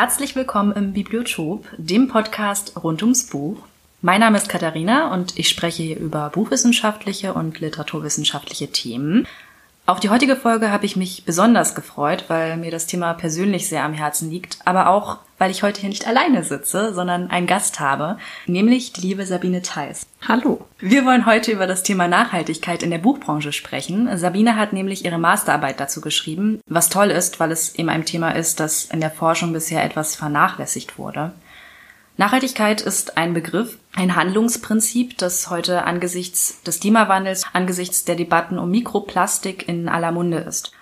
Herzlich willkommen im Bibliotop, dem Podcast rund ums Buch. Mein Name ist Katharina und ich spreche hier über buchwissenschaftliche und literaturwissenschaftliche Themen. Auf die heutige Folge habe ich mich besonders gefreut, weil mir das Thema persönlich sehr am Herzen liegt, aber auch, weil ich heute hier nicht alleine sitze, sondern einen Gast habe, nämlich die liebe Sabine Theis. Hallo. Wir wollen heute über das Thema Nachhaltigkeit in der Buchbranche sprechen. Sabine hat nämlich ihre Masterarbeit dazu geschrieben, was toll ist, weil es eben ein Thema ist, das in der Forschung bisher etwas vernachlässigt wurde. Nachhaltigkeit ist ein Begriff, ein Handlungsprinzip, das heute angesichts des Klimawandels, angesichts der Debatten um Mikroplastik in aller Munde ist.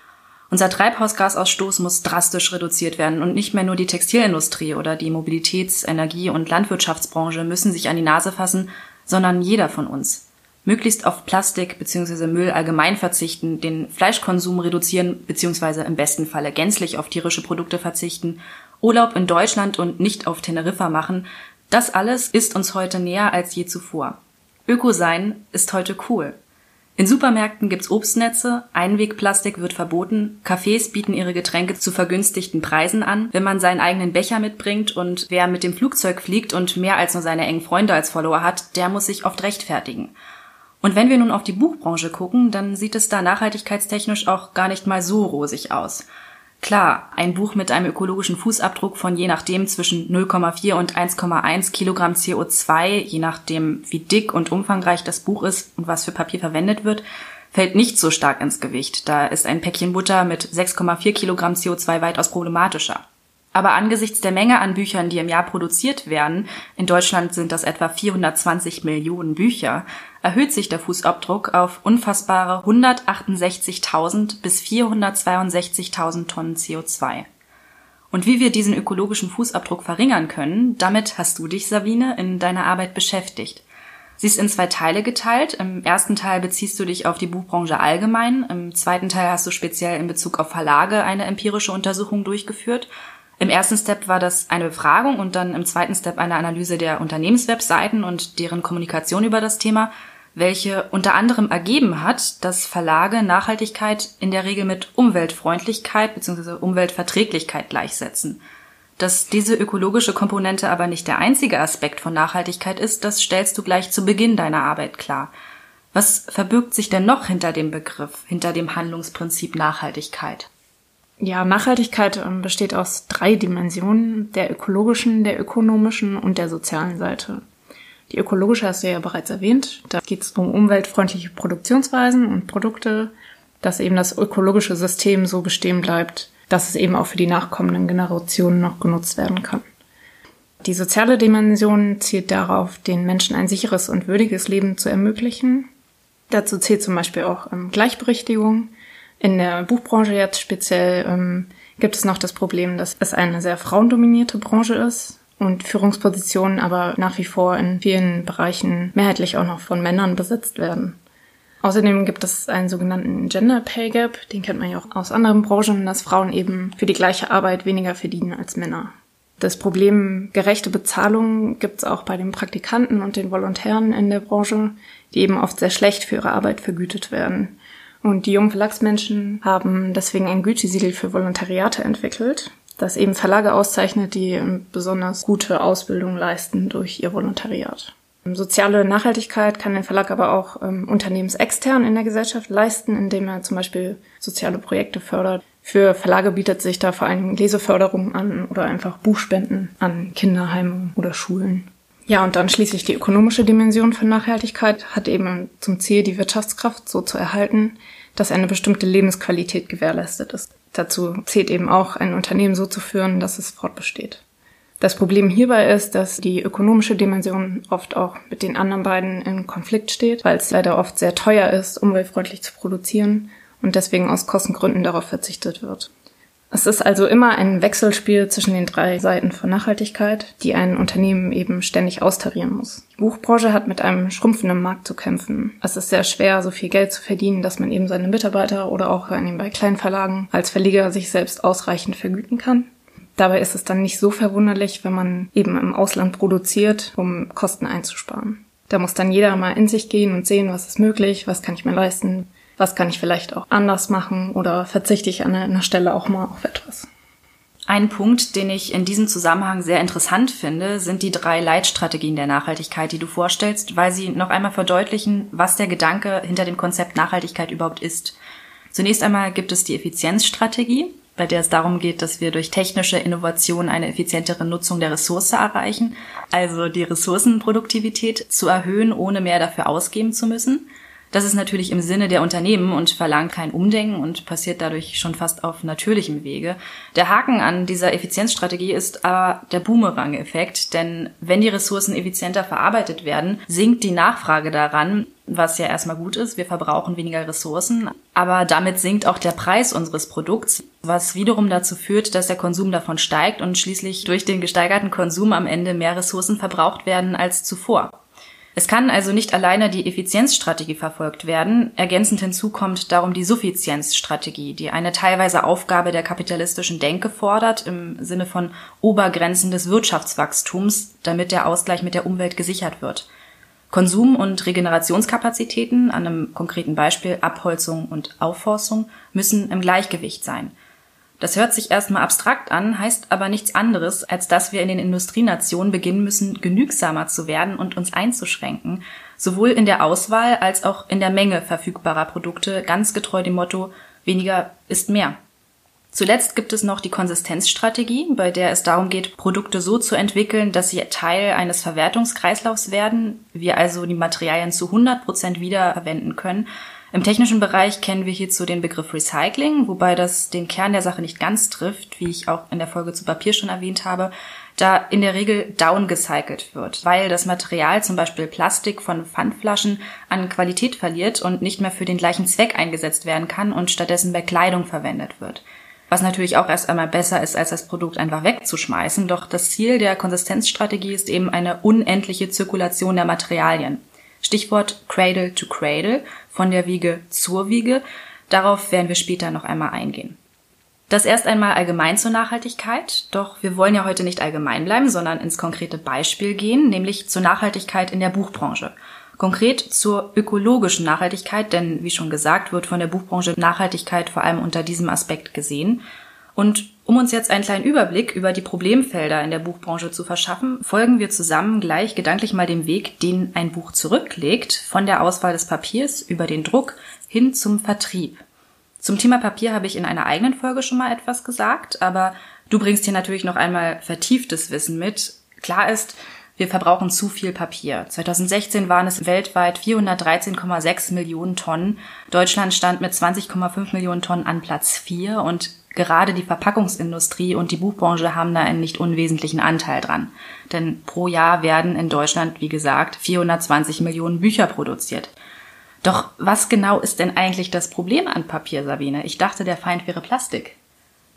Unser Treibhausgasausstoß muss drastisch reduziert werden und nicht mehr nur die Textilindustrie oder die Mobilitäts-, Energie- und Landwirtschaftsbranche müssen sich an die Nase fassen, sondern jeder von uns. Möglichst auf Plastik bzw. Müll allgemein verzichten, den Fleischkonsum reduzieren bzw. im besten Falle gänzlich auf tierische Produkte verzichten Urlaub in Deutschland und nicht auf Teneriffa machen, das alles ist uns heute näher als je zuvor. Öko sein ist heute cool. In Supermärkten gibt's Obstnetze, Einwegplastik wird verboten, Cafés bieten ihre Getränke zu vergünstigten Preisen an, wenn man seinen eigenen Becher mitbringt und wer mit dem Flugzeug fliegt und mehr als nur seine engen Freunde als Follower hat, der muss sich oft rechtfertigen. Und wenn wir nun auf die Buchbranche gucken, dann sieht es da nachhaltigkeitstechnisch auch gar nicht mal so rosig aus. Klar, ein Buch mit einem ökologischen Fußabdruck von je nachdem zwischen 0,4 und 1,1 Kilogramm CO2, je nachdem wie dick und umfangreich das Buch ist und was für Papier verwendet wird, fällt nicht so stark ins Gewicht. Da ist ein Päckchen Butter mit 6,4 Kilogramm CO2 weitaus problematischer. Aber angesichts der Menge an Büchern, die im Jahr produziert werden, in Deutschland sind das etwa 420 Millionen Bücher, erhöht sich der Fußabdruck auf unfassbare 168.000 bis 462.000 Tonnen CO2. Und wie wir diesen ökologischen Fußabdruck verringern können, damit hast du dich, Sabine, in deiner Arbeit beschäftigt. Sie ist in zwei Teile geteilt. Im ersten Teil beziehst du dich auf die Buchbranche allgemein. Im zweiten Teil hast du speziell in Bezug auf Verlage eine empirische Untersuchung durchgeführt. Im ersten Step war das eine Befragung und dann im zweiten Step eine Analyse der Unternehmenswebseiten und deren Kommunikation über das Thema, welche unter anderem ergeben hat, dass Verlage Nachhaltigkeit in der Regel mit Umweltfreundlichkeit bzw. Umweltverträglichkeit gleichsetzen. Dass diese ökologische Komponente aber nicht der einzige Aspekt von Nachhaltigkeit ist, das stellst du gleich zu Beginn deiner Arbeit klar. Was verbirgt sich denn noch hinter dem Begriff, hinter dem Handlungsprinzip Nachhaltigkeit? Ja, Nachhaltigkeit ähm, besteht aus drei Dimensionen, der ökologischen, der ökonomischen und der sozialen Seite. Die ökologische hast du ja bereits erwähnt. Da geht es um umweltfreundliche Produktionsweisen und Produkte, dass eben das ökologische System so bestehen bleibt, dass es eben auch für die nachkommenden Generationen noch genutzt werden kann. Die soziale Dimension zielt darauf, den Menschen ein sicheres und würdiges Leben zu ermöglichen. Dazu zählt zum Beispiel auch ähm, Gleichberechtigung, in der Buchbranche jetzt speziell ähm, gibt es noch das Problem, dass es eine sehr frauendominierte Branche ist und Führungspositionen aber nach wie vor in vielen Bereichen mehrheitlich auch noch von Männern besetzt werden. Außerdem gibt es einen sogenannten Gender Pay Gap, den kennt man ja auch aus anderen Branchen, dass Frauen eben für die gleiche Arbeit weniger verdienen als Männer. Das Problem gerechte Bezahlung gibt es auch bei den Praktikanten und den Volontären in der Branche, die eben oft sehr schlecht für ihre Arbeit vergütet werden. Und die jungen Verlagsmenschen haben deswegen ein Gütesiegel für Volontariate entwickelt, das eben Verlage auszeichnet, die besonders gute Ausbildung leisten durch ihr Volontariat. Soziale Nachhaltigkeit kann ein Verlag aber auch ähm, unternehmensextern in der Gesellschaft leisten, indem er zum Beispiel soziale Projekte fördert. Für Verlage bietet sich da vor allem Leseförderung an oder einfach Buchspenden an Kinderheime oder Schulen. Ja, und dann schließlich die ökonomische Dimension von Nachhaltigkeit hat eben zum Ziel, die Wirtschaftskraft so zu erhalten, dass eine bestimmte Lebensqualität gewährleistet ist. Dazu zählt eben auch, ein Unternehmen so zu führen, dass es fortbesteht. Das Problem hierbei ist, dass die ökonomische Dimension oft auch mit den anderen beiden in Konflikt steht, weil es leider oft sehr teuer ist, umweltfreundlich zu produzieren und deswegen aus Kostengründen darauf verzichtet wird. Es ist also immer ein Wechselspiel zwischen den drei Seiten von Nachhaltigkeit, die ein Unternehmen eben ständig austarieren muss. Die Buchbranche hat mit einem schrumpfenden Markt zu kämpfen. Es ist sehr schwer, so viel Geld zu verdienen, dass man eben seine Mitarbeiter oder auch bei kleinen Verlagen als Verleger sich selbst ausreichend vergüten kann. Dabei ist es dann nicht so verwunderlich, wenn man eben im Ausland produziert, um Kosten einzusparen. Da muss dann jeder mal in sich gehen und sehen, was ist möglich, was kann ich mir leisten, was kann ich vielleicht auch anders machen oder verzichte ich an einer Stelle auch mal auf etwas. Ein Punkt, den ich in diesem Zusammenhang sehr interessant finde, sind die drei Leitstrategien der Nachhaltigkeit, die du vorstellst, weil sie noch einmal verdeutlichen, was der Gedanke hinter dem Konzept Nachhaltigkeit überhaupt ist. Zunächst einmal gibt es die Effizienzstrategie, bei der es darum geht, dass wir durch technische Innovation eine effizientere Nutzung der Ressource erreichen, also die Ressourcenproduktivität zu erhöhen, ohne mehr dafür ausgeben zu müssen. Das ist natürlich im Sinne der Unternehmen und verlangt kein Umdenken und passiert dadurch schon fast auf natürlichem Wege. Der Haken an dieser Effizienzstrategie ist aber der Boomerang-Effekt, denn wenn die Ressourcen effizienter verarbeitet werden, sinkt die Nachfrage daran, was ja erstmal gut ist. Wir verbrauchen weniger Ressourcen, aber damit sinkt auch der Preis unseres Produkts, was wiederum dazu führt, dass der Konsum davon steigt und schließlich durch den gesteigerten Konsum am Ende mehr Ressourcen verbraucht werden als zuvor. Es kann also nicht alleine die Effizienzstrategie verfolgt werden. Ergänzend hinzu kommt darum die Suffizienzstrategie, die eine teilweise Aufgabe der kapitalistischen Denke fordert im Sinne von Obergrenzen des Wirtschaftswachstums, damit der Ausgleich mit der Umwelt gesichert wird. Konsum- und Regenerationskapazitäten, an einem konkreten Beispiel Abholzung und Aufforstung, müssen im Gleichgewicht sein – das hört sich erstmal abstrakt an, heißt aber nichts anderes, als dass wir in den Industrienationen beginnen müssen, genügsamer zu werden und uns einzuschränken, sowohl in der Auswahl als auch in der Menge verfügbarer Produkte, ganz getreu dem Motto weniger ist mehr. Zuletzt gibt es noch die Konsistenzstrategie, bei der es darum geht, Produkte so zu entwickeln, dass sie Teil eines Verwertungskreislaufs werden, wir also die Materialien zu 100 Prozent wiederverwenden können im technischen Bereich kennen wir hierzu den Begriff Recycling, wobei das den Kern der Sache nicht ganz trifft, wie ich auch in der Folge zu Papier schon erwähnt habe, da in der Regel downgecycelt wird, weil das Material, zum Beispiel Plastik von Pfandflaschen, an Qualität verliert und nicht mehr für den gleichen Zweck eingesetzt werden kann und stattdessen bei Kleidung verwendet wird. Was natürlich auch erst einmal besser ist, als das Produkt einfach wegzuschmeißen, doch das Ziel der Konsistenzstrategie ist eben eine unendliche Zirkulation der Materialien. Stichwort Cradle to Cradle, von der Wiege zur Wiege. Darauf werden wir später noch einmal eingehen. Das erst einmal allgemein zur Nachhaltigkeit, doch wir wollen ja heute nicht allgemein bleiben, sondern ins konkrete Beispiel gehen, nämlich zur Nachhaltigkeit in der Buchbranche. Konkret zur ökologischen Nachhaltigkeit, denn wie schon gesagt, wird von der Buchbranche Nachhaltigkeit vor allem unter diesem Aspekt gesehen. Und um uns jetzt einen kleinen Überblick über die Problemfelder in der Buchbranche zu verschaffen, folgen wir zusammen gleich gedanklich mal dem Weg, den ein Buch zurücklegt, von der Auswahl des Papiers über den Druck hin zum Vertrieb. Zum Thema Papier habe ich in einer eigenen Folge schon mal etwas gesagt, aber du bringst hier natürlich noch einmal vertieftes Wissen mit. Klar ist, wir verbrauchen zu viel Papier. 2016 waren es weltweit 413,6 Millionen Tonnen. Deutschland stand mit 20,5 Millionen Tonnen an Platz 4 und gerade die Verpackungsindustrie und die Buchbranche haben da einen nicht unwesentlichen Anteil dran. Denn pro Jahr werden in Deutschland, wie gesagt, 420 Millionen Bücher produziert. Doch was genau ist denn eigentlich das Problem an Papier, Sabine? Ich dachte, der Feind wäre Plastik.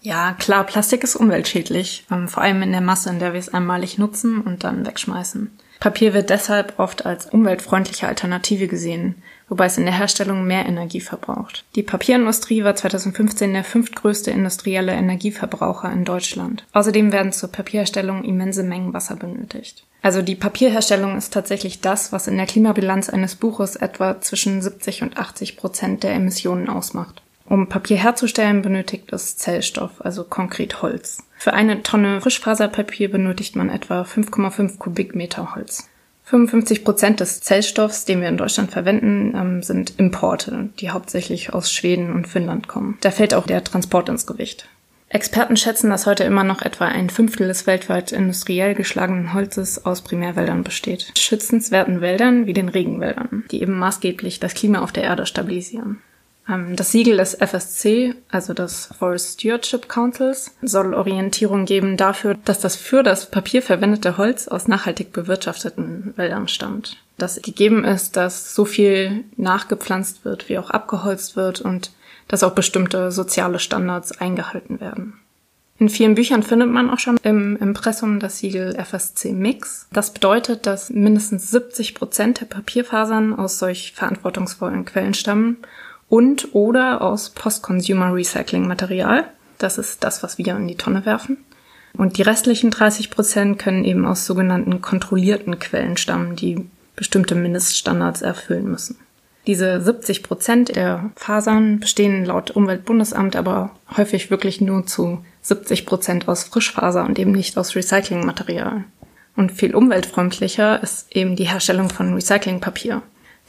Ja, klar, Plastik ist umweltschädlich, ähm, vor allem in der Masse, in der wir es einmalig nutzen und dann wegschmeißen. Papier wird deshalb oft als umweltfreundliche Alternative gesehen, wobei es in der Herstellung mehr Energie verbraucht. Die Papierindustrie war 2015 der fünftgrößte industrielle Energieverbraucher in Deutschland. Außerdem werden zur Papierherstellung immense Mengen Wasser benötigt. Also die Papierherstellung ist tatsächlich das, was in der Klimabilanz eines Buches etwa zwischen 70 und 80 Prozent der Emissionen ausmacht. Um Papier herzustellen, benötigt es Zellstoff, also konkret Holz. Für eine Tonne Frischfaserpapier benötigt man etwa 5,5 Kubikmeter Holz. 55 Prozent des Zellstoffs, den wir in Deutschland verwenden, ähm, sind Importe, die hauptsächlich aus Schweden und Finnland kommen. Da fällt auch der Transport ins Gewicht. Experten schätzen, dass heute immer noch etwa ein Fünftel des weltweit industriell geschlagenen Holzes aus Primärwäldern besteht. Schützenswerten Wäldern wie den Regenwäldern, die eben maßgeblich das Klima auf der Erde stabilisieren. Ähm, das Siegel des FSC, also des Forest Stewardship Councils, soll Orientierung geben dafür, dass das für das Papier verwendete Holz aus nachhaltig bewirtschafteten Wäldern stammt. Dass gegeben ist, dass so viel nachgepflanzt wird, wie auch abgeholzt wird und dass auch bestimmte soziale Standards eingehalten werden. In vielen Büchern findet man auch schon im Impressum das Siegel FSC Mix. Das bedeutet, dass mindestens 70 Prozent der Papierfasern aus solch verantwortungsvollen Quellen stammen und oder aus Post-Consumer Recycling Material. Das ist das, was wir in die Tonne werfen. Und die restlichen 30 Prozent können eben aus sogenannten kontrollierten Quellen stammen, die bestimmte Mindeststandards erfüllen müssen. Diese 70 Prozent der Fasern bestehen laut Umweltbundesamt aber häufig wirklich nur zu 70 Prozent aus Frischfaser und eben nicht aus Recyclingmaterial. Und viel umweltfreundlicher ist eben die Herstellung von Recyclingpapier.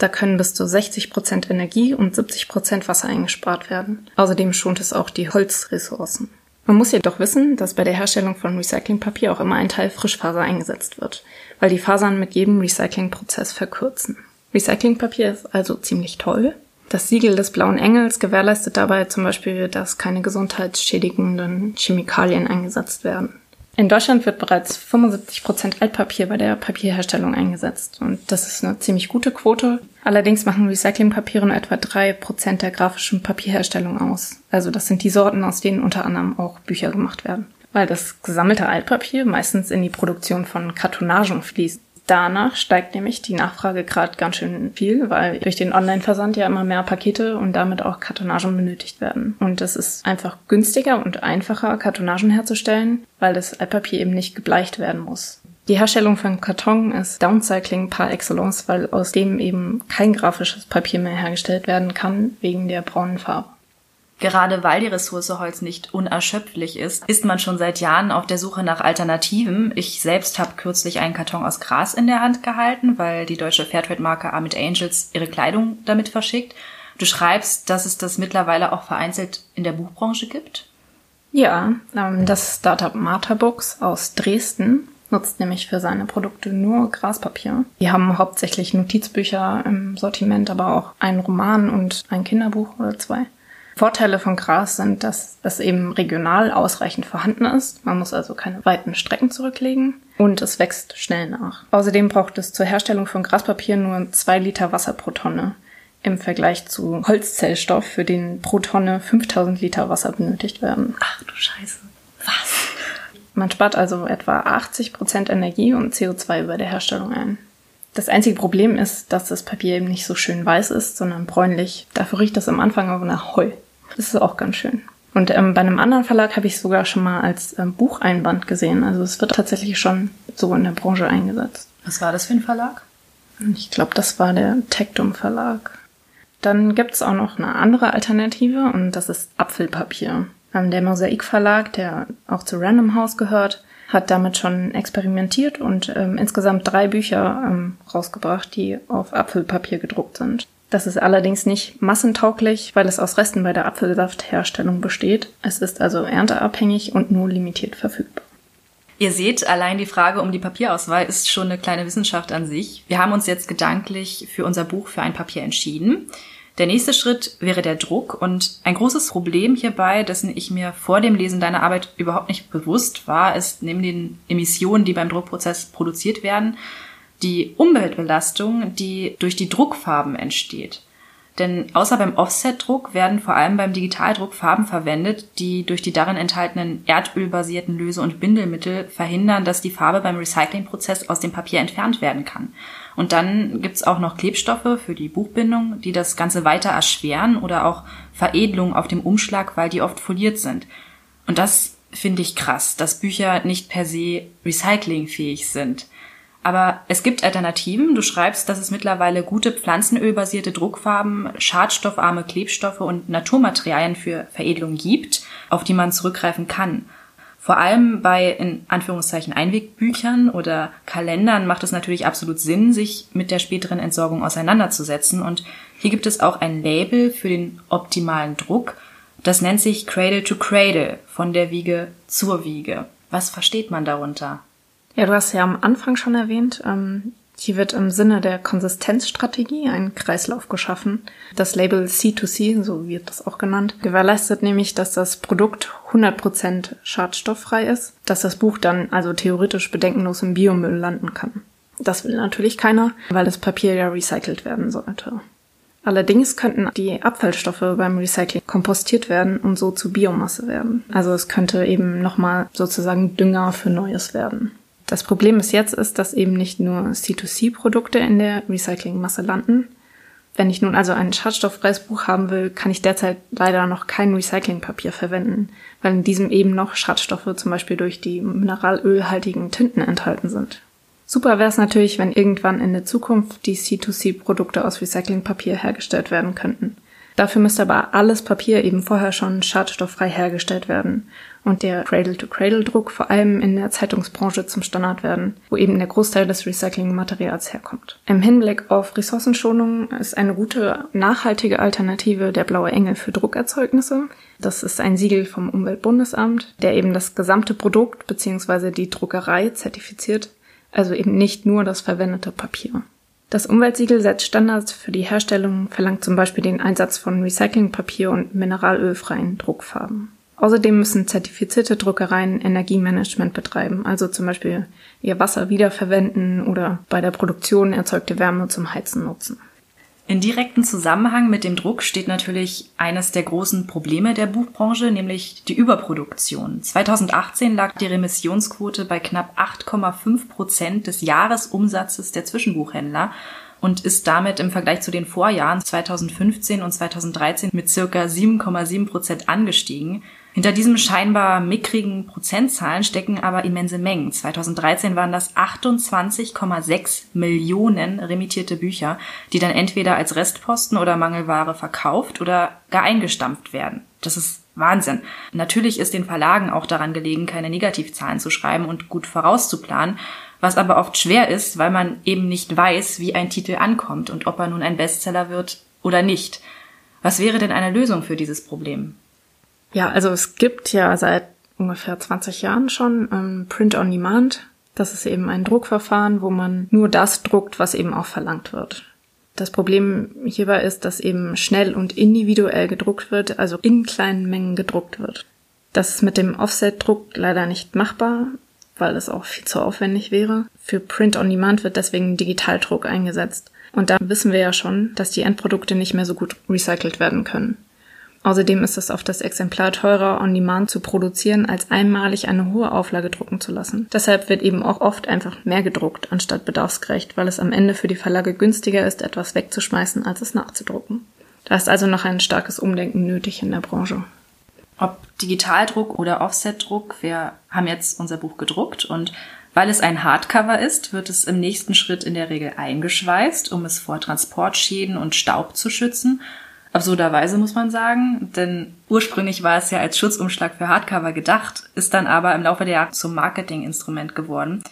Da können bis zu 60 Prozent Energie und 70 Prozent Wasser eingespart werden. Außerdem schont es auch die Holzressourcen. Man muss jedoch wissen, dass bei der Herstellung von Recyclingpapier auch immer ein Teil Frischfaser eingesetzt wird, weil die Fasern mit jedem Recyclingprozess verkürzen. Recyclingpapier ist also ziemlich toll, das Siegel des Blauen Engels gewährleistet dabei zum Beispiel, dass keine gesundheitsschädigenden Chemikalien eingesetzt werden. In Deutschland wird bereits 75 Prozent Altpapier bei der Papierherstellung eingesetzt und das ist eine ziemlich gute Quote. Allerdings machen Recyclingpapiere nur etwa drei Prozent der grafischen Papierherstellung aus. Also das sind die Sorten, aus denen unter anderem auch Bücher gemacht werden. Weil das gesammelte Altpapier meistens in die Produktion von Kartonagen fließt. Danach steigt nämlich die Nachfrage gerade ganz schön viel, weil durch den Online-Versand ja immer mehr Pakete und damit auch Kartonagen benötigt werden. Und es ist einfach günstiger und einfacher, Kartonagen herzustellen, weil das Altpapier eben nicht gebleicht werden muss. Die Herstellung von Karton ist Downcycling par excellence, weil aus dem eben kein grafisches Papier mehr hergestellt werden kann wegen der braunen Farbe. Gerade weil die Ressource Holz nicht unerschöpflich ist, ist man schon seit Jahren auf der Suche nach Alternativen. Ich selbst habe kürzlich einen Karton aus Gras in der Hand gehalten, weil die deutsche Fairtrade-Marke Armid Angels ihre Kleidung damit verschickt. Du schreibst, dass es das mittlerweile auch vereinzelt in der Buchbranche gibt? Ja, ähm, das Startup Martha Books aus Dresden nutzt nämlich für seine Produkte nur Graspapier. Die haben hauptsächlich Notizbücher im Sortiment, aber auch einen Roman und ein Kinderbuch oder zwei. Vorteile von Gras sind, dass es eben regional ausreichend vorhanden ist. Man muss also keine weiten Strecken zurücklegen und es wächst schnell nach. Außerdem braucht es zur Herstellung von Graspapier nur zwei Liter Wasser pro Tonne im Vergleich zu Holzzellstoff, für den pro Tonne 5000 Liter Wasser benötigt werden. Ach du Scheiße. Was? Man spart also etwa 80 Prozent Energie und CO2 bei der Herstellung ein. Das einzige Problem ist, dass das Papier eben nicht so schön weiß ist, sondern bräunlich. Dafür riecht das am Anfang aber nach Heu. Das ist auch ganz schön. Und ähm, bei einem anderen Verlag habe ich es sogar schon mal als ähm, Bucheinband gesehen. Also es wird tatsächlich schon so in der Branche eingesetzt. Was war das für ein Verlag? Ich glaube, das war der Tectum Verlag. Dann gibt es auch noch eine andere Alternative und das ist Apfelpapier. Ähm, der Mosaik Verlag, der auch zu Random House gehört, hat damit schon experimentiert und ähm, insgesamt drei Bücher ähm, rausgebracht, die auf Apfelpapier gedruckt sind. Das ist allerdings nicht massentauglich, weil es aus Resten bei der Apfelsaftherstellung besteht. Es ist also ernteabhängig und nur limitiert verfügbar. Ihr seht, allein die Frage um die Papierauswahl ist schon eine kleine Wissenschaft an sich. Wir haben uns jetzt gedanklich für unser Buch für ein Papier entschieden. Der nächste Schritt wäre der Druck und ein großes Problem hierbei, dessen ich mir vor dem Lesen deiner Arbeit überhaupt nicht bewusst war, ist neben den Emissionen, die beim Druckprozess produziert werden, die Umweltbelastung, die durch die Druckfarben entsteht. Denn außer beim Offset-Druck werden vor allem beim Digitaldruck Farben verwendet, die durch die darin enthaltenen erdölbasierten Löse- und Bindelmittel verhindern, dass die Farbe beim Recyclingprozess aus dem Papier entfernt werden kann. Und dann gibt's auch noch Klebstoffe für die Buchbindung, die das Ganze weiter erschweren oder auch Veredelung auf dem Umschlag, weil die oft foliert sind. Und das finde ich krass, dass Bücher nicht per se recyclingfähig sind. Aber es gibt Alternativen. Du schreibst, dass es mittlerweile gute pflanzenölbasierte Druckfarben, schadstoffarme Klebstoffe und Naturmaterialien für Veredelung gibt, auf die man zurückgreifen kann. Vor allem bei in Anführungszeichen Einwegbüchern oder Kalendern macht es natürlich absolut Sinn, sich mit der späteren Entsorgung auseinanderzusetzen. Und hier gibt es auch ein Label für den optimalen Druck. Das nennt sich Cradle to Cradle, von der Wiege zur Wiege. Was versteht man darunter? Ja, du hast ja am Anfang schon erwähnt, ähm, hier wird im Sinne der Konsistenzstrategie ein Kreislauf geschaffen. Das Label C2C, so wird das auch genannt, gewährleistet nämlich, dass das Produkt 100% schadstofffrei ist, dass das Buch dann also theoretisch bedenkenlos im Biomüll landen kann. Das will natürlich keiner, weil das Papier ja recycelt werden sollte. Allerdings könnten die Abfallstoffe beim Recycling kompostiert werden und so zu Biomasse werden. Also es könnte eben nochmal sozusagen Dünger für Neues werden. Das Problem bis jetzt ist, dass eben nicht nur C2C-Produkte in der Recyclingmasse landen. Wenn ich nun also ein schadstofffreies Buch haben will, kann ich derzeit leider noch kein Recyclingpapier verwenden, weil in diesem eben noch Schadstoffe zum Beispiel durch die mineralölhaltigen Tinten enthalten sind. Super wäre es natürlich, wenn irgendwann in der Zukunft die C2C-Produkte aus Recyclingpapier hergestellt werden könnten. Dafür müsste aber alles Papier eben vorher schon schadstofffrei hergestellt werden und der Cradle-to-Cradle-Druck vor allem in der Zeitungsbranche zum Standard werden, wo eben der Großteil des Recyclingmaterials herkommt. Im Hinblick auf Ressourcenschonung ist eine gute, nachhaltige Alternative der Blaue Engel für Druckerzeugnisse. Das ist ein Siegel vom Umweltbundesamt, der eben das gesamte Produkt bzw. die Druckerei zertifiziert also eben nicht nur das verwendete Papier. Das Umweltsiegel setzt Standards für die Herstellung, verlangt zum Beispiel den Einsatz von Recyclingpapier und mineralölfreien Druckfarben. Außerdem müssen zertifizierte Druckereien Energiemanagement betreiben, also zum Beispiel ihr Wasser wiederverwenden oder bei der Produktion erzeugte Wärme zum Heizen nutzen. In direkten Zusammenhang mit dem Druck steht natürlich eines der großen Probleme der Buchbranche, nämlich die Überproduktion. 2018 lag die Remissionsquote bei knapp 8,5 Prozent des Jahresumsatzes der Zwischenbuchhändler und ist damit im Vergleich zu den Vorjahren 2015 und 2013 mit circa 7,7 Prozent angestiegen. Hinter diesem scheinbar mickrigen Prozentzahlen stecken aber immense Mengen. 2013 waren das 28,6 Millionen remittierte Bücher, die dann entweder als Restposten oder Mangelware verkauft oder gar eingestampft werden. Das ist Wahnsinn. Natürlich ist den Verlagen auch daran gelegen, keine Negativzahlen zu schreiben und gut vorauszuplanen, was aber oft schwer ist, weil man eben nicht weiß, wie ein Titel ankommt und ob er nun ein Bestseller wird oder nicht. Was wäre denn eine Lösung für dieses Problem? Ja, also es gibt ja seit ungefähr 20 Jahren schon ähm, Print on Demand. Das ist eben ein Druckverfahren, wo man nur das druckt, was eben auch verlangt wird. Das Problem hierbei ist, dass eben schnell und individuell gedruckt wird, also in kleinen Mengen gedruckt wird. Das ist mit dem Offset-Druck leider nicht machbar, weil es auch viel zu aufwendig wäre. Für Print on Demand wird deswegen Digitaldruck eingesetzt. Und da wissen wir ja schon, dass die Endprodukte nicht mehr so gut recycelt werden können. Außerdem ist es auf das Exemplar teurer on demand zu produzieren, als einmalig eine hohe Auflage drucken zu lassen. Deshalb wird eben auch oft einfach mehr gedruckt, anstatt bedarfsgerecht, weil es am Ende für die Verlage günstiger ist, etwas wegzuschmeißen, als es nachzudrucken. Da ist also noch ein starkes Umdenken nötig in der Branche. Ob Digitaldruck oder Offsetdruck, wir haben jetzt unser Buch gedruckt und weil es ein Hardcover ist, wird es im nächsten Schritt in der Regel eingeschweißt, um es vor Transportschäden und Staub zu schützen Absurderweise muss man sagen, denn ursprünglich war es ja als Schutzumschlag für Hardcover gedacht, ist dann aber im Laufe der Jahre zum Marketinginstrument geworden.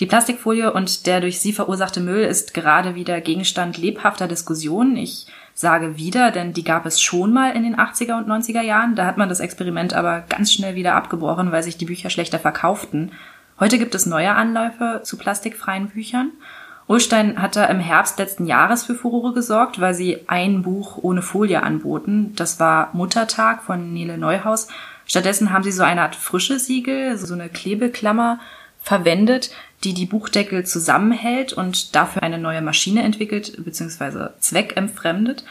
Die Plastikfolie und der durch sie verursachte Müll ist gerade wieder Gegenstand lebhafter Diskussionen. Ich sage wieder, denn die gab es schon mal in den 80er und 90er Jahren. Da hat man das Experiment aber ganz schnell wieder abgebrochen, weil sich die Bücher schlechter verkauften. Heute gibt es neue Anläufe zu plastikfreien Büchern Ulstein hat da im Herbst letzten Jahres für Furore gesorgt, weil sie ein Buch ohne Folie anboten. Das war Muttertag von Nele Neuhaus. Stattdessen haben sie so eine Art frische Siegel, so eine Klebeklammer verwendet, die die Buchdeckel zusammenhält und dafür eine neue Maschine entwickelt bzw. zweckentfremdet.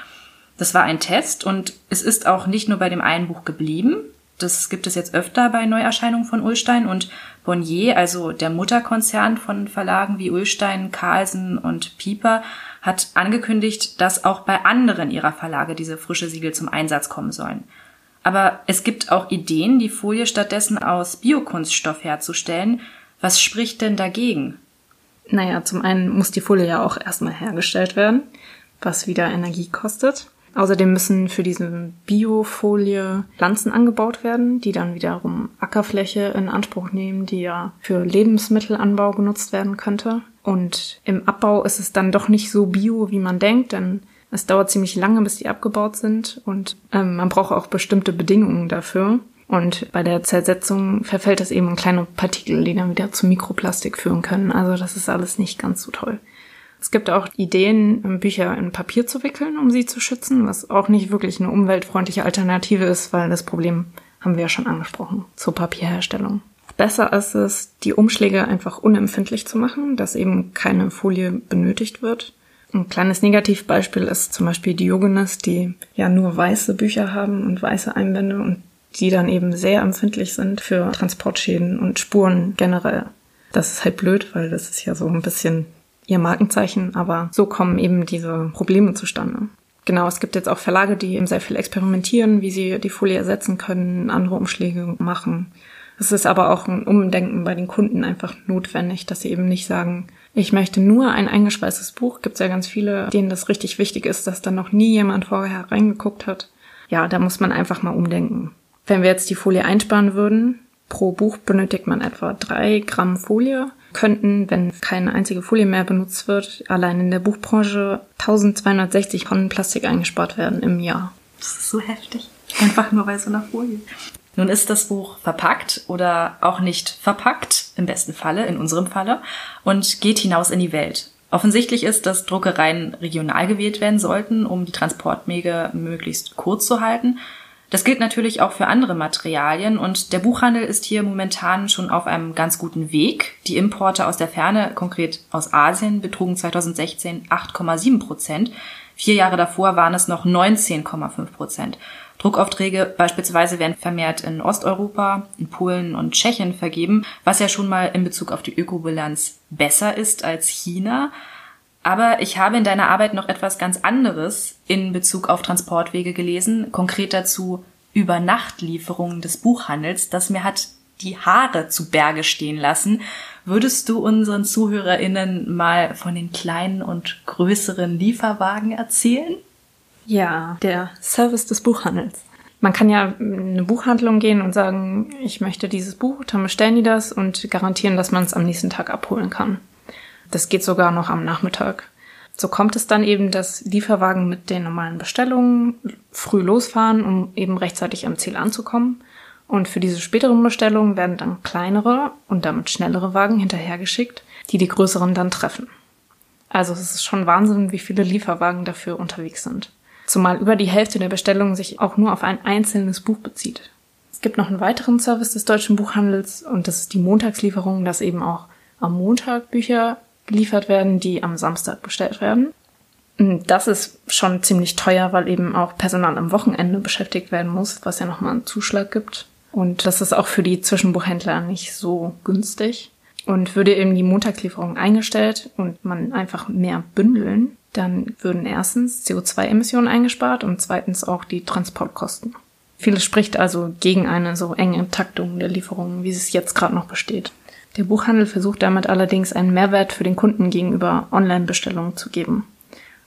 Das war ein Test und es ist auch nicht nur bei dem einen Buch geblieben. Das gibt es jetzt öfter bei Neuerscheinungen von Ulstein und Bonnier, also der Mutterkonzern von Verlagen wie Ulstein, Carlsen und Pieper, hat angekündigt, dass auch bei anderen ihrer Verlage diese frische Siegel zum Einsatz kommen sollen. Aber es gibt auch Ideen, die Folie stattdessen aus Biokunststoff herzustellen. Was spricht denn dagegen? Naja, zum einen muss die Folie ja auch erstmal hergestellt werden, was wieder Energie kostet. Außerdem müssen für diese Biofolie Pflanzen angebaut werden, die dann wiederum Ackerfläche in Anspruch nehmen, die ja für Lebensmittelanbau genutzt werden könnte. Und im Abbau ist es dann doch nicht so bio, wie man denkt, denn es dauert ziemlich lange, bis die abgebaut sind und ähm, man braucht auch bestimmte Bedingungen dafür. Und bei der Zersetzung verfällt das eben in kleine Partikel, die dann wieder zu Mikroplastik führen können. Also das ist alles nicht ganz so toll. Es gibt auch Ideen, Bücher in Papier zu wickeln, um sie zu schützen, was auch nicht wirklich eine umweltfreundliche Alternative ist, weil das Problem haben wir ja schon angesprochen zur Papierherstellung. Besser ist es, die Umschläge einfach unempfindlich zu machen, dass eben keine Folie benötigt wird. Ein kleines Negativbeispiel ist zum Beispiel Diogenes, die ja nur weiße Bücher haben und weiße Einbände und die dann eben sehr empfindlich sind für Transportschäden und Spuren generell. Das ist halt blöd, weil das ist ja so ein bisschen ihr Markenzeichen, aber so kommen eben diese Probleme zustande. Genau, es gibt jetzt auch Verlage, die eben sehr viel experimentieren, wie sie die Folie ersetzen können, andere Umschläge machen. Es ist aber auch ein Umdenken bei den Kunden einfach notwendig, dass sie eben nicht sagen, ich möchte nur ein eingeschweißtes Buch. Gibt es ja ganz viele, denen das richtig wichtig ist, dass da noch nie jemand vorher reingeguckt hat. Ja, da muss man einfach mal umdenken. Wenn wir jetzt die Folie einsparen würden, pro Buch benötigt man etwa drei Gramm Folie könnten, wenn keine einzige Folie mehr benutzt wird, allein in der Buchbranche 1260 Tonnen Plastik eingespart werden im Jahr. Das ist so heftig. Einfach nur bei so einer Folie. Nun ist das Buch verpackt oder auch nicht verpackt, im besten Falle, in unserem Falle, und geht hinaus in die Welt. Offensichtlich ist, dass Druckereien regional gewählt werden sollten, um die Transportwege möglichst kurz zu halten das gilt natürlich auch für andere Materialien und der Buchhandel ist hier momentan schon auf einem ganz guten Weg. Die Importe aus der Ferne, konkret aus Asien, betrugen 2016 8,7 Prozent. Vier Jahre davor waren es noch 19,5 Prozent. Druckaufträge beispielsweise werden vermehrt in Osteuropa, in Polen und Tschechien vergeben, was ja schon mal in Bezug auf die Ökobilanz besser ist als China. Aber ich habe in deiner Arbeit noch etwas ganz anderes in Bezug auf Transportwege gelesen, konkret dazu Übernachtlieferungen des Buchhandels, das mir hat die Haare zu Berge stehen lassen. Würdest du unseren ZuhörerInnen mal von den kleinen und größeren Lieferwagen erzählen? Ja, der Service des Buchhandels. Man kann ja in eine Buchhandlung gehen und sagen, ich möchte dieses Buch, dann bestellen die das und garantieren, dass man es am nächsten Tag abholen kann. Das geht sogar noch am Nachmittag. So kommt es dann eben, dass Lieferwagen mit den normalen Bestellungen früh losfahren, um eben rechtzeitig am Ziel anzukommen. Und für diese späteren Bestellungen werden dann kleinere und damit schnellere Wagen hinterhergeschickt, die die größeren dann treffen. Also es ist schon Wahnsinn, wie viele Lieferwagen dafür unterwegs sind. Zumal über die Hälfte der Bestellungen sich auch nur auf ein einzelnes Buch bezieht. Es gibt noch einen weiteren Service des deutschen Buchhandels und das ist die Montagslieferung, dass eben auch am Montag Bücher geliefert werden, die am Samstag bestellt werden. Das ist schon ziemlich teuer, weil eben auch Personal am Wochenende beschäftigt werden muss, was ja nochmal einen Zuschlag gibt. Und das ist auch für die Zwischenbuchhändler nicht so günstig. Und würde eben die Montagslieferung eingestellt und man einfach mehr bündeln, dann würden erstens CO2-Emissionen eingespart und zweitens auch die Transportkosten. Vieles spricht also gegen eine so enge Taktung der Lieferungen, wie es jetzt gerade noch besteht. Der Buchhandel versucht damit allerdings einen Mehrwert für den Kunden gegenüber Online-Bestellungen zu geben,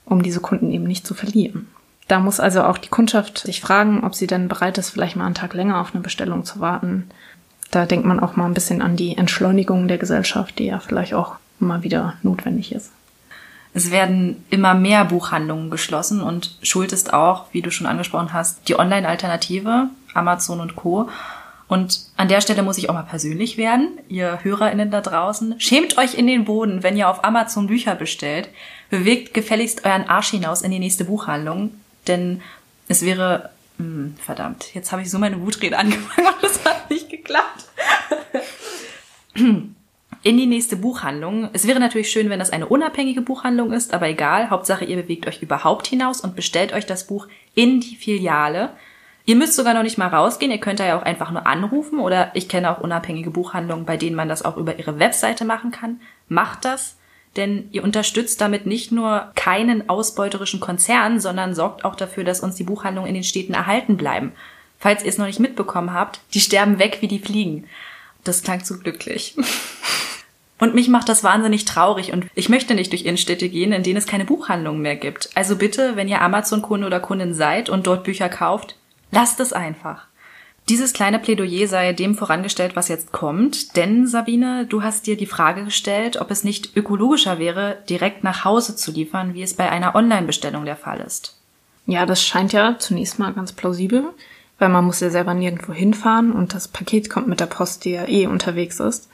um diese Kunden eben nicht zu verlieren. Da muss also auch die Kundschaft sich fragen, ob sie denn bereit ist, vielleicht mal einen Tag länger auf eine Bestellung zu warten. Da denkt man auch mal ein bisschen an die Entschleunigung der Gesellschaft, die ja vielleicht auch mal wieder notwendig ist. Es werden immer mehr Buchhandlungen geschlossen und schuld ist auch, wie du schon angesprochen hast, die Online-Alternative, Amazon und Co. Und an der Stelle muss ich auch mal persönlich werden, ihr HörerInnen da draußen. Schämt euch in den Boden, wenn ihr auf Amazon Bücher bestellt. Bewegt gefälligst euren Arsch hinaus in die nächste Buchhandlung, denn es wäre, mh, hm, verdammt, jetzt habe ich so meine Wutrede angefangen und es hat nicht geklappt. in die nächste Buchhandlung. Es wäre natürlich schön, wenn das eine unabhängige Buchhandlung ist, aber egal. Hauptsache, ihr bewegt euch überhaupt hinaus und bestellt euch das Buch in die Filiale. Ihr müsst sogar noch nicht mal rausgehen, ihr könnt da ja auch einfach nur anrufen oder ich kenne auch unabhängige Buchhandlungen, bei denen man das auch über ihre Webseite machen kann. Macht das, denn ihr unterstützt damit nicht nur keinen ausbeuterischen Konzern, sondern sorgt auch dafür, dass uns die Buchhandlungen in den Städten erhalten bleiben. Falls ihr es noch nicht mitbekommen habt, die sterben weg wie die Fliegen. Das klang zu glücklich. Und mich macht das wahnsinnig traurig und ich möchte nicht durch Innenstädte gehen, in denen es keine Buchhandlungen mehr gibt. Also bitte, wenn ihr Amazon-Kunde oder Kundin seid und dort Bücher kauft, Lasst es einfach. Dieses kleine Plädoyer sei dem vorangestellt, was jetzt kommt, denn Sabine, du hast dir die Frage gestellt, ob es nicht ökologischer wäre, direkt nach Hause zu liefern, wie es bei einer Online-Bestellung der Fall ist. Ja, das scheint ja zunächst mal ganz plausibel, weil man muss ja selber nirgendwo hinfahren und das Paket kommt mit der Post, die ja eh unterwegs ist.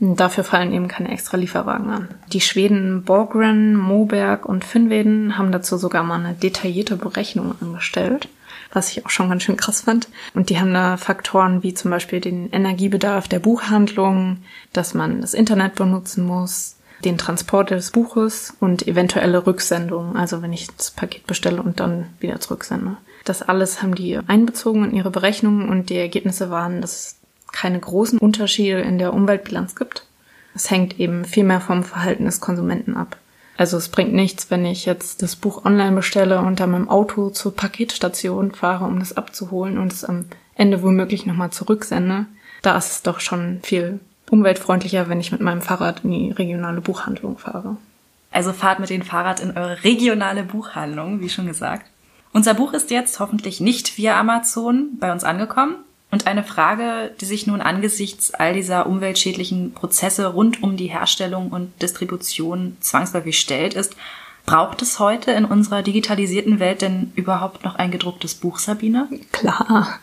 Und dafür fallen eben keine extra Lieferwagen an. Die Schweden Borgren, Moberg und Finnweden haben dazu sogar mal eine detaillierte Berechnung angestellt was ich auch schon ganz schön krass fand. Und die haben da Faktoren wie zum Beispiel den Energiebedarf der Buchhandlung, dass man das Internet benutzen muss, den Transport des Buches und eventuelle Rücksendungen, also wenn ich das Paket bestelle und dann wieder zurücksende. Das alles haben die einbezogen in ihre Berechnungen und die Ergebnisse waren, dass es keine großen Unterschiede in der Umweltbilanz gibt. Es hängt eben viel mehr vom Verhalten des Konsumenten ab. Also es bringt nichts, wenn ich jetzt das Buch online bestelle und dann mit dem Auto zur Paketstation fahre, um das abzuholen und es am Ende womöglich nochmal zurücksende. Da ist es doch schon viel umweltfreundlicher, wenn ich mit meinem Fahrrad in die regionale Buchhandlung fahre. Also fahrt mit dem Fahrrad in eure regionale Buchhandlung, wie schon gesagt. Unser Buch ist jetzt hoffentlich nicht via Amazon bei uns angekommen. Und eine Frage, die sich nun angesichts all dieser umweltschädlichen Prozesse rund um die Herstellung und Distribution zwangsläufig stellt, ist, braucht es heute in unserer digitalisierten Welt denn überhaupt noch ein gedrucktes Buch, Sabine? Klar.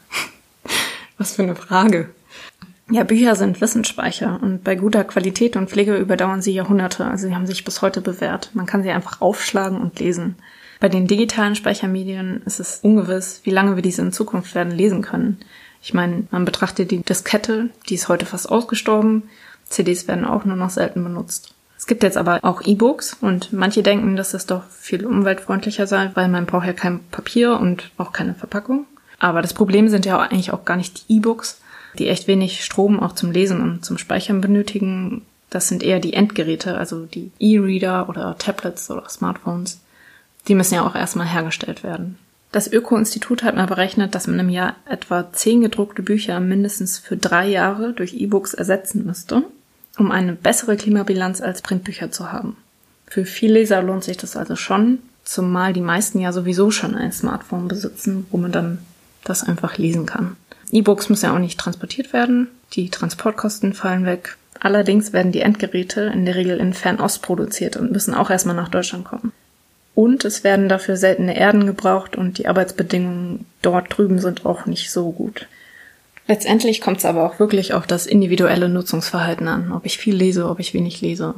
Was für eine Frage. Ja, Bücher sind Wissensspeicher und bei guter Qualität und Pflege überdauern sie Jahrhunderte. Also sie haben sich bis heute bewährt. Man kann sie einfach aufschlagen und lesen. Bei den digitalen Speichermedien ist es ungewiss, wie lange wir diese in Zukunft werden lesen können. Ich meine, man betrachtet die Diskette, die ist heute fast ausgestorben. CDs werden auch nur noch selten benutzt. Es gibt jetzt aber auch E-Books und manche denken, dass es doch viel umweltfreundlicher sei, weil man braucht ja kein Papier und auch keine Verpackung. Aber das Problem sind ja eigentlich auch gar nicht die E-Books, die echt wenig Strom auch zum Lesen und zum Speichern benötigen. Das sind eher die Endgeräte, also die E-Reader oder Tablets oder Smartphones. Die müssen ja auch erstmal hergestellt werden. Das Öko-Institut hat mal berechnet, dass man im Jahr etwa zehn gedruckte Bücher mindestens für drei Jahre durch E-Books ersetzen müsste, um eine bessere Klimabilanz als Printbücher zu haben. Für viele Leser lohnt sich das also schon, zumal die meisten ja sowieso schon ein Smartphone besitzen, wo man dann das einfach lesen kann. E-Books müssen ja auch nicht transportiert werden. Die Transportkosten fallen weg. Allerdings werden die Endgeräte in der Regel in Fernost produziert und müssen auch erstmal nach Deutschland kommen. Und es werden dafür seltene Erden gebraucht und die Arbeitsbedingungen dort drüben sind auch nicht so gut. Letztendlich kommt es aber auch wirklich auf das individuelle Nutzungsverhalten an, ob ich viel lese, ob ich wenig lese.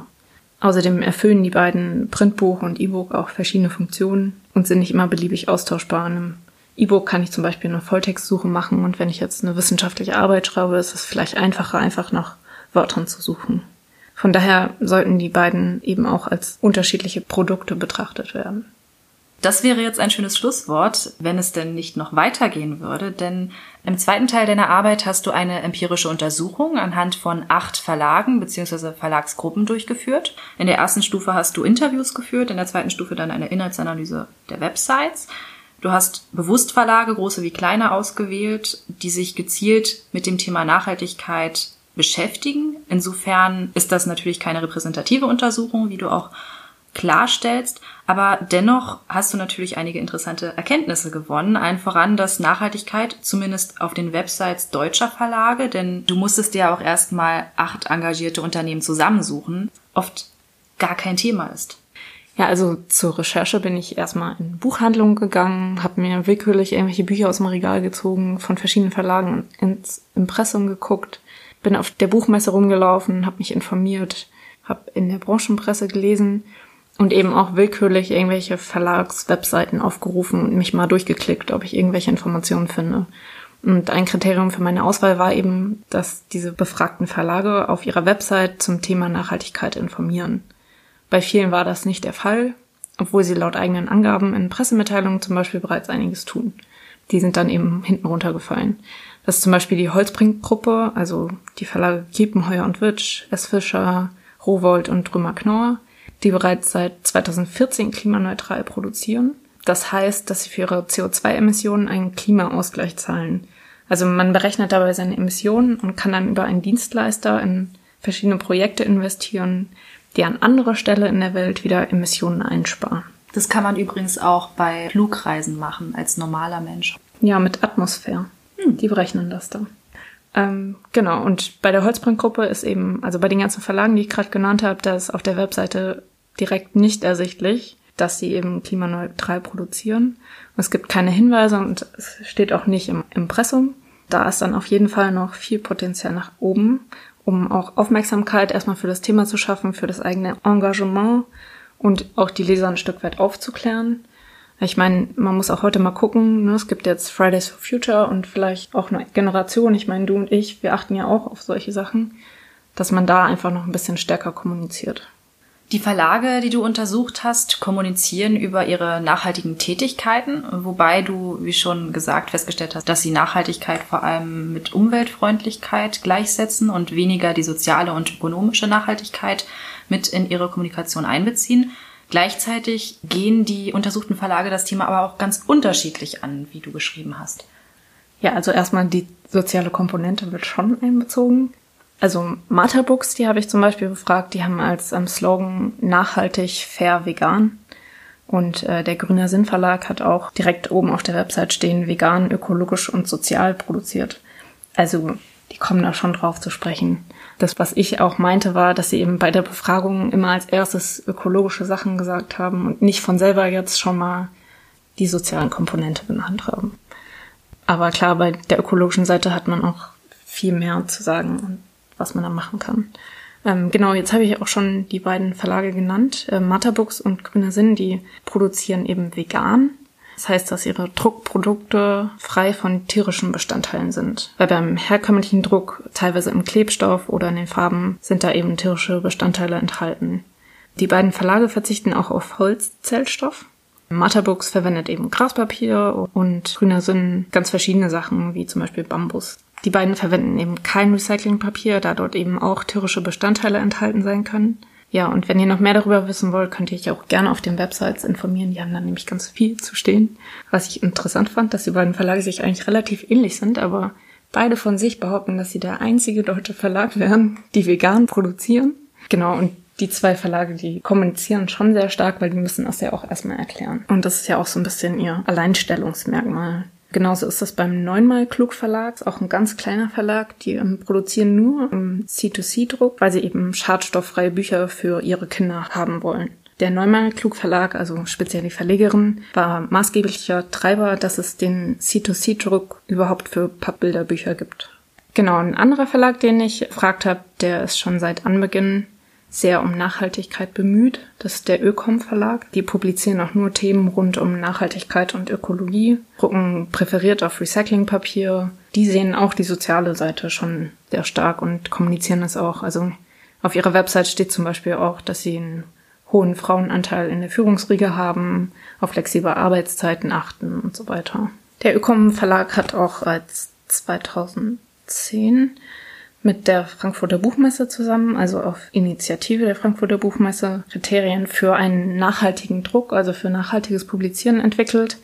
Außerdem erfüllen die beiden Printbuch und E-Book auch verschiedene Funktionen und sind nicht immer beliebig austauschbar. In einem E-Book kann ich zum Beispiel eine Volltextsuche machen und wenn ich jetzt eine wissenschaftliche Arbeit schreibe, ist es vielleicht einfacher, einfach nach Wörtern zu suchen. Von daher sollten die beiden eben auch als unterschiedliche Produkte betrachtet werden. Das wäre jetzt ein schönes Schlusswort, wenn es denn nicht noch weitergehen würde, denn im zweiten Teil deiner Arbeit hast du eine empirische Untersuchung anhand von acht Verlagen bzw. Verlagsgruppen durchgeführt. In der ersten Stufe hast du Interviews geführt, in der zweiten Stufe dann eine Inhaltsanalyse der Websites. Du hast bewusst Verlage, große wie kleine, ausgewählt, die sich gezielt mit dem Thema Nachhaltigkeit beschäftigen. Insofern ist das natürlich keine repräsentative Untersuchung, wie du auch klarstellst, aber dennoch hast du natürlich einige interessante Erkenntnisse gewonnen. Allen voran, dass Nachhaltigkeit zumindest auf den Websites deutscher Verlage, denn du musstest dir auch erstmal acht engagierte Unternehmen zusammensuchen, oft gar kein Thema ist. Ja, also zur Recherche bin ich erstmal in Buchhandlungen gegangen, habe mir willkürlich irgendwelche Bücher aus dem Regal gezogen, von verschiedenen Verlagen ins Impressum geguckt, bin auf der Buchmesse rumgelaufen, habe mich informiert, habe in der Branchenpresse gelesen und eben auch willkürlich irgendwelche Verlagswebseiten aufgerufen und mich mal durchgeklickt, ob ich irgendwelche Informationen finde. Und ein Kriterium für meine Auswahl war eben, dass diese befragten Verlage auf ihrer Website zum Thema Nachhaltigkeit informieren. Bei vielen war das nicht der Fall, obwohl sie laut eigenen Angaben in Pressemitteilungen zum Beispiel bereits einiges tun. Die sind dann eben hinten runtergefallen. Das ist zum Beispiel die Holzbrink-Gruppe, also die Verlage Kiepenheuer und Witsch, S. Fischer, Rowold und Drümmer Knorr, die bereits seit 2014 klimaneutral produzieren. Das heißt, dass sie für ihre CO2-Emissionen einen Klimaausgleich zahlen. Also man berechnet dabei seine Emissionen und kann dann über einen Dienstleister in verschiedene Projekte investieren, die an anderer Stelle in der Welt wieder Emissionen einsparen. Das kann man übrigens auch bei Flugreisen machen als normaler Mensch. Ja, mit Atmosphäre. Hm. Die berechnen das da. Ähm, genau, und bei der Holzbrink-Gruppe ist eben, also bei den ganzen Verlagen, die ich gerade genannt habe, da ist auf der Webseite direkt nicht ersichtlich, dass sie eben klimaneutral produzieren. Es gibt keine Hinweise und es steht auch nicht im Impressum. Da ist dann auf jeden Fall noch viel Potenzial nach oben um auch Aufmerksamkeit erstmal für das Thema zu schaffen, für das eigene Engagement und auch die Leser ein Stück weit aufzuklären. Ich meine, man muss auch heute mal gucken, ne? es gibt jetzt Fridays for Future und vielleicht auch eine Generation, ich meine, du und ich, wir achten ja auch auf solche Sachen, dass man da einfach noch ein bisschen stärker kommuniziert. Die Verlage, die du untersucht hast, kommunizieren über ihre nachhaltigen Tätigkeiten, wobei du, wie schon gesagt, festgestellt hast, dass sie Nachhaltigkeit vor allem mit Umweltfreundlichkeit gleichsetzen und weniger die soziale und ökonomische Nachhaltigkeit mit in ihre Kommunikation einbeziehen. Gleichzeitig gehen die untersuchten Verlage das Thema aber auch ganz unterschiedlich an, wie du geschrieben hast. Ja, also erstmal die soziale Komponente wird schon einbezogen. Also Martha Books, die habe ich zum Beispiel befragt, die haben als ähm, Slogan nachhaltig, fair, vegan. Und äh, der Grüner Sinn Verlag hat auch direkt oben auf der Website stehen, vegan, ökologisch und sozial produziert. Also die kommen da schon drauf zu sprechen. Das, was ich auch meinte, war, dass sie eben bei der Befragung immer als erstes ökologische Sachen gesagt haben und nicht von selber jetzt schon mal die sozialen Komponente benannt haben. Aber klar, bei der ökologischen Seite hat man auch viel mehr zu sagen was man da machen kann. Ähm, genau, jetzt habe ich auch schon die beiden Verlage genannt. Äh, Matterbooks und Grüner Sinn, die produzieren eben vegan. Das heißt, dass ihre Druckprodukte frei von tierischen Bestandteilen sind. Weil beim herkömmlichen Druck, teilweise im Klebstoff oder in den Farben, sind da eben tierische Bestandteile enthalten. Die beiden Verlage verzichten auch auf Holzzellstoff. Matterbooks verwendet eben Graspapier und Grüner Sinn ganz verschiedene Sachen, wie zum Beispiel Bambus. Die beiden verwenden eben kein Recyclingpapier, da dort eben auch tierische Bestandteile enthalten sein können. Ja, und wenn ihr noch mehr darüber wissen wollt, könnt ihr euch auch gerne auf den Websites informieren. Die haben dann nämlich ganz viel zu stehen. Was ich interessant fand, dass die beiden Verlage sich eigentlich relativ ähnlich sind, aber beide von sich behaupten, dass sie der einzige deutsche Verlag wären, die vegan produzieren. Genau, und die zwei Verlage, die kommunizieren schon sehr stark, weil die müssen das ja auch erstmal erklären. Und das ist ja auch so ein bisschen ihr Alleinstellungsmerkmal. Genauso ist das beim Neunmal Klug Verlag, auch ein ganz kleiner Verlag. Die ähm, produzieren nur im C2C-Druck, weil sie eben schadstofffreie Bücher für ihre Kinder haben wollen. Der Neumann Klug Verlag, also speziell die Verlegerin, war maßgeblicher Treiber, dass es den C2C-Druck überhaupt für Pappbilderbücher gibt. Genau, ein anderer Verlag, den ich gefragt habe, der ist schon seit Anbeginn sehr um Nachhaltigkeit bemüht. Das ist der Ökom Verlag. Die publizieren auch nur Themen rund um Nachhaltigkeit und Ökologie, drucken präferiert auf Recyclingpapier. Die sehen auch die soziale Seite schon sehr stark und kommunizieren das auch. Also auf ihrer Website steht zum Beispiel auch, dass sie einen hohen Frauenanteil in der Führungsriege haben, auf flexible Arbeitszeiten achten und so weiter. Der Ökom Verlag hat auch als 2010 mit der Frankfurter Buchmesse zusammen, also auf Initiative der Frankfurter Buchmesse, Kriterien für einen nachhaltigen Druck, also für nachhaltiges Publizieren entwickelt,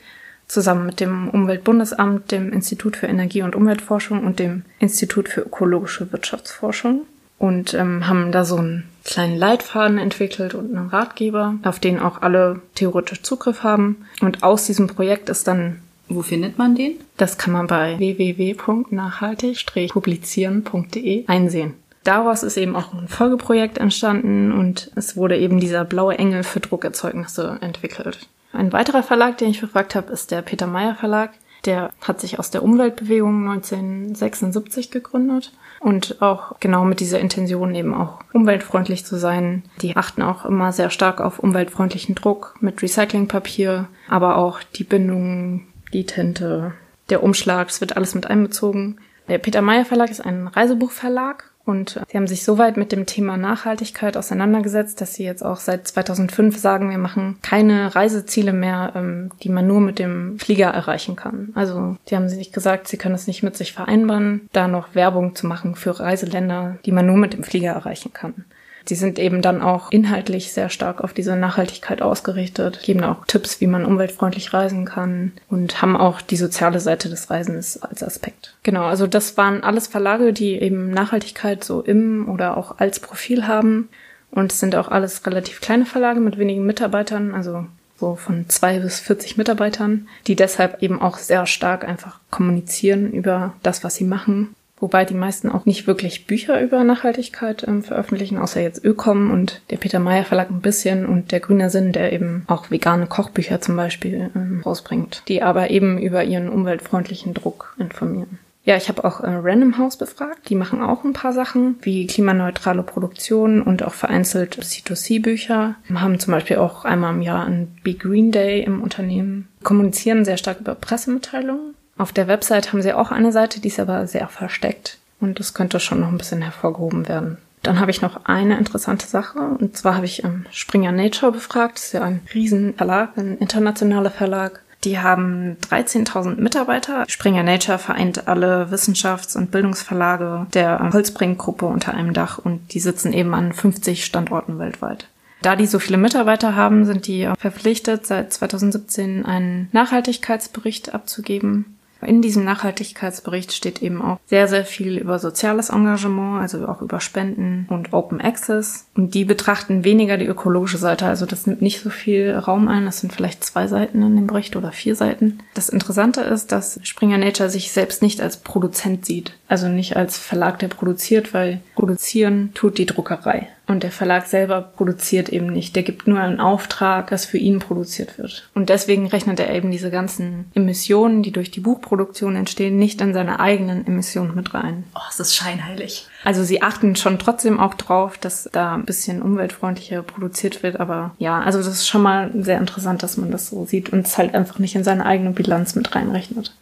zusammen mit dem Umweltbundesamt, dem Institut für Energie- und Umweltforschung und dem Institut für ökologische Wirtschaftsforschung und ähm, haben da so einen kleinen Leitfaden entwickelt und einen Ratgeber, auf den auch alle theoretisch Zugriff haben. Und aus diesem Projekt ist dann wo findet man den? Das kann man bei www.nachhaltig-publizieren.de einsehen. Daraus ist eben auch ein Folgeprojekt entstanden und es wurde eben dieser blaue Engel für Druckerzeugnisse entwickelt. Ein weiterer Verlag, den ich befragt habe, ist der Peter Meyer Verlag. Der hat sich aus der Umweltbewegung 1976 gegründet und auch genau mit dieser Intention eben auch umweltfreundlich zu sein. Die achten auch immer sehr stark auf umweltfreundlichen Druck mit Recyclingpapier, aber auch die Bindung die Tinte, der Umschlag, das wird alles mit einbezogen. Der Peter Meyer Verlag ist ein Reisebuchverlag und sie haben sich soweit mit dem Thema Nachhaltigkeit auseinandergesetzt, dass sie jetzt auch seit 2005 sagen, wir machen keine Reiseziele mehr, ähm, die man nur mit dem Flieger erreichen kann. Also die haben sich gesagt, sie können es nicht mit sich vereinbaren, da noch Werbung zu machen für Reiseländer, die man nur mit dem Flieger erreichen kann. Sie sind eben dann auch inhaltlich sehr stark auf diese Nachhaltigkeit ausgerichtet, geben auch Tipps, wie man umweltfreundlich reisen kann und haben auch die soziale Seite des Reisens als Aspekt. Genau, also das waren alles Verlage, die eben Nachhaltigkeit so im oder auch als Profil haben. Und es sind auch alles relativ kleine Verlage mit wenigen Mitarbeitern, also so von zwei bis 40 Mitarbeitern, die deshalb eben auch sehr stark einfach kommunizieren über das, was sie machen Wobei die meisten auch nicht wirklich Bücher über Nachhaltigkeit ähm, veröffentlichen, außer jetzt Ökom und der Peter Meyer Verlag ein bisschen und der Grüner Sinn, der eben auch vegane Kochbücher zum Beispiel ähm, rausbringt, die aber eben über ihren umweltfreundlichen Druck informieren. Ja, ich habe auch äh, Random House befragt. Die machen auch ein paar Sachen, wie klimaneutrale Produktion und auch vereinzelt C2C-Bücher. Haben zum Beispiel auch einmal im Jahr einen Be Green Day im Unternehmen. Kommunizieren sehr stark über Pressemitteilungen auf der Website haben sie auch eine Seite, die ist aber sehr versteckt. Und das könnte schon noch ein bisschen hervorgehoben werden. Dann habe ich noch eine interessante Sache. Und zwar habe ich ähm, Springer Nature befragt. Das ist ja ein Riesenverlag, ein internationaler Verlag. Die haben 13.000 Mitarbeiter. Springer Nature vereint alle Wissenschafts- und Bildungsverlage der Holzbring-Gruppe unter einem Dach und die sitzen eben an 50 Standorten weltweit. Da die so viele Mitarbeiter haben, sind die verpflichtet, seit 2017 einen Nachhaltigkeitsbericht abzugeben. In diesem Nachhaltigkeitsbericht steht eben auch sehr, sehr viel über soziales Engagement, also auch über Spenden und Open Access. Und die betrachten weniger die ökologische Seite. Also das nimmt nicht so viel Raum ein. Das sind vielleicht zwei Seiten in dem Bericht oder vier Seiten. Das Interessante ist, dass Springer Nature sich selbst nicht als Produzent sieht. Also nicht als Verlag, der produziert, weil produzieren tut die Druckerei. Und der Verlag selber produziert eben nicht. Der gibt nur einen Auftrag, das für ihn produziert wird. Und deswegen rechnet er eben diese ganzen Emissionen, die durch die Buchproduktion entstehen, nicht in seine eigenen Emissionen mit rein. Oh, es ist scheinheilig. Also sie achten schon trotzdem auch drauf, dass da ein bisschen umweltfreundlicher produziert wird. Aber ja, also das ist schon mal sehr interessant, dass man das so sieht und es halt einfach nicht in seine eigene Bilanz mit reinrechnet.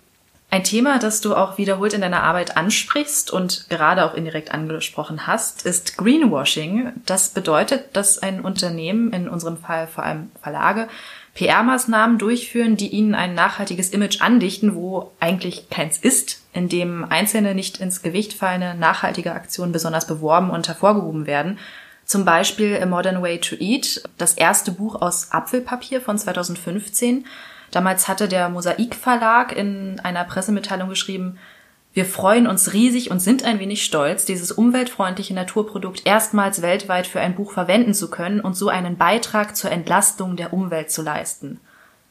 Ein Thema, das du auch wiederholt in deiner Arbeit ansprichst und gerade auch indirekt angesprochen hast, ist Greenwashing. Das bedeutet, dass ein Unternehmen, in unserem Fall vor allem Verlage, PR-Maßnahmen durchführen, die ihnen ein nachhaltiges Image andichten, wo eigentlich keins ist, in dem einzelne nicht ins Gewicht fallende nachhaltige Aktionen besonders beworben und hervorgehoben werden. Zum Beispiel A Modern Way to Eat, das erste Buch aus Apfelpapier von 2015, Damals hatte der Mosaik Verlag in einer Pressemitteilung geschrieben, wir freuen uns riesig und sind ein wenig stolz, dieses umweltfreundliche Naturprodukt erstmals weltweit für ein Buch verwenden zu können und so einen Beitrag zur Entlastung der Umwelt zu leisten.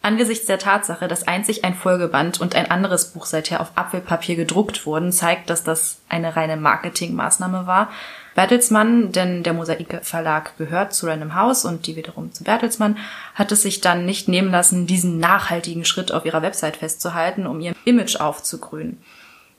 Angesichts der Tatsache, dass einzig ein Folgeband und ein anderes Buch seither auf Apfelpapier gedruckt wurden, zeigt, dass das eine reine Marketingmaßnahme war, Bertelsmann, denn der Mosaik Verlag gehört zu Random House und die wiederum zu Bertelsmann, hat es sich dann nicht nehmen lassen, diesen nachhaltigen Schritt auf ihrer Website festzuhalten, um ihr Image aufzugrünen.